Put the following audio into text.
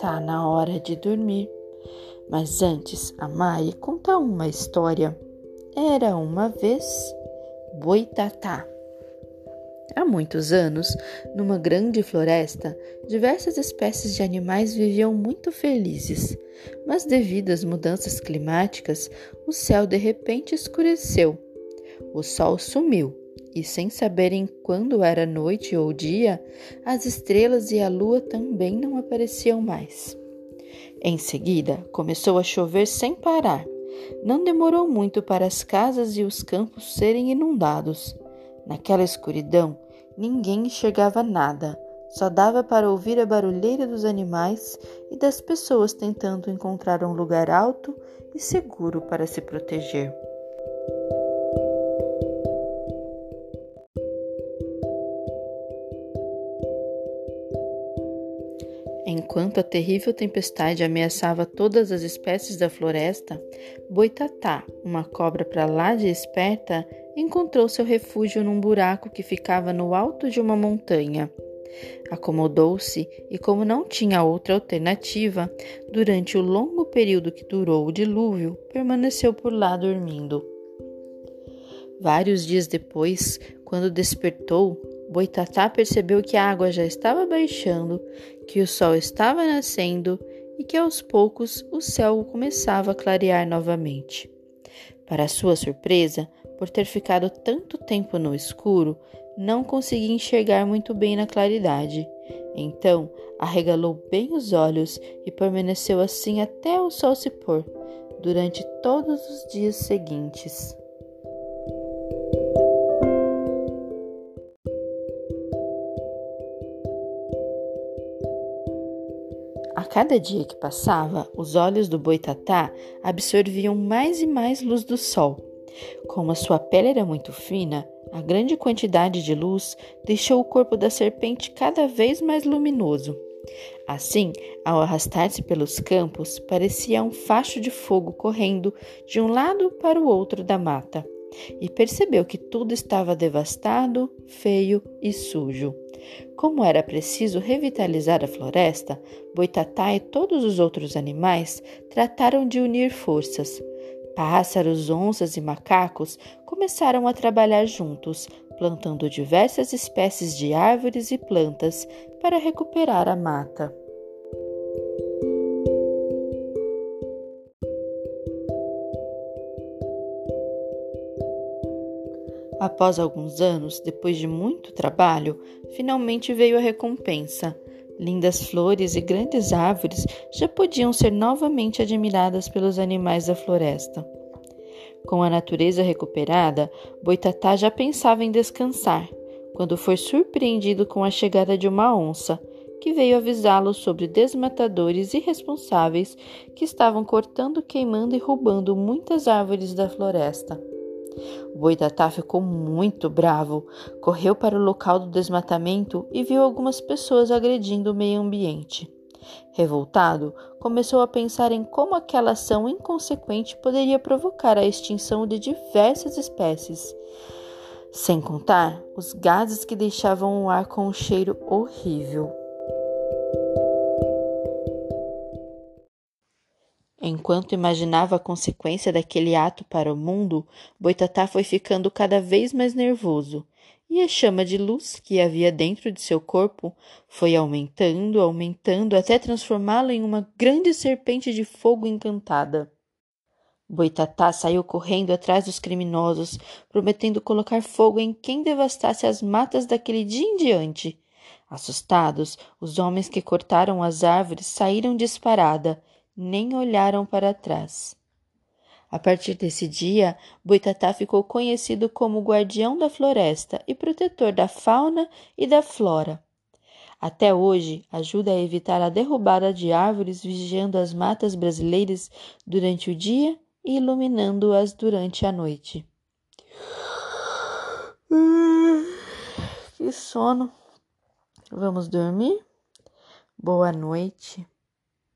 tá na hora de dormir. Mas antes, a Mai conta uma história. Era uma vez Boitatá. Há muitos anos, numa grande floresta, diversas espécies de animais viviam muito felizes. Mas devido às mudanças climáticas, o céu de repente escureceu. O sol sumiu e, sem saberem quando era noite ou dia, as estrelas e a lua também não apareciam mais. Em seguida, começou a chover sem parar. Não demorou muito para as casas e os campos serem inundados. Naquela escuridão, ninguém enxergava nada, só dava para ouvir a barulheira dos animais e das pessoas tentando encontrar um lugar alto e seguro para se proteger. Enquanto a terrível tempestade ameaçava todas as espécies da floresta, Boitatá, uma cobra para lá de esperta, encontrou seu refúgio num buraco que ficava no alto de uma montanha. Acomodou-se e, como não tinha outra alternativa, durante o longo período que durou o dilúvio, permaneceu por lá dormindo. Vários dias depois, quando despertou, Boitatá percebeu que a água já estava baixando, que o sol estava nascendo e que aos poucos o céu começava a clarear novamente. Para sua surpresa, por ter ficado tanto tempo no escuro, não conseguia enxergar muito bem na claridade. Então, arregalou bem os olhos e permaneceu assim até o sol se pôr, durante todos os dias seguintes. Cada dia que passava, os olhos do boitatá absorviam mais e mais luz do sol. Como a sua pele era muito fina, a grande quantidade de luz deixou o corpo da serpente cada vez mais luminoso. Assim, ao arrastar-se pelos campos, parecia um facho de fogo correndo de um lado para o outro da mata, e percebeu que tudo estava devastado, feio e sujo. Como era preciso revitalizar a floresta, Boitatá e todos os outros animais trataram de unir forças. Pássaros, onças e macacos começaram a trabalhar juntos, plantando diversas espécies de árvores e plantas para recuperar a mata. Após alguns anos, depois de muito trabalho, finalmente veio a recompensa. Lindas flores e grandes árvores já podiam ser novamente admiradas pelos animais da floresta. Com a natureza recuperada, Boitatá já pensava em descansar, quando foi surpreendido com a chegada de uma onça, que veio avisá-lo sobre desmatadores irresponsáveis que estavam cortando, queimando e roubando muitas árvores da floresta. O boitatá ficou muito bravo, correu para o local do desmatamento e viu algumas pessoas agredindo o meio ambiente. Revoltado, começou a pensar em como aquela ação inconsequente poderia provocar a extinção de diversas espécies, sem contar os gases que deixavam o ar com um cheiro horrível. Enquanto imaginava a consequência daquele ato para o mundo, Boitatá foi ficando cada vez mais nervoso, e a chama de luz que havia dentro de seu corpo foi aumentando, aumentando, até transformá-lo em uma grande serpente de fogo encantada. Boitatá saiu correndo atrás dos criminosos, prometendo colocar fogo em quem devastasse as matas daquele dia em diante. Assustados, os homens que cortaram as árvores saíram disparada nem olharam para trás. A partir desse dia, Boitatá ficou conhecido como guardião da floresta e protetor da fauna e da flora. Até hoje, ajuda a evitar a derrubada de árvores, vigiando as matas brasileiras durante o dia e iluminando-as durante a noite. Que sono! Vamos dormir? Boa noite.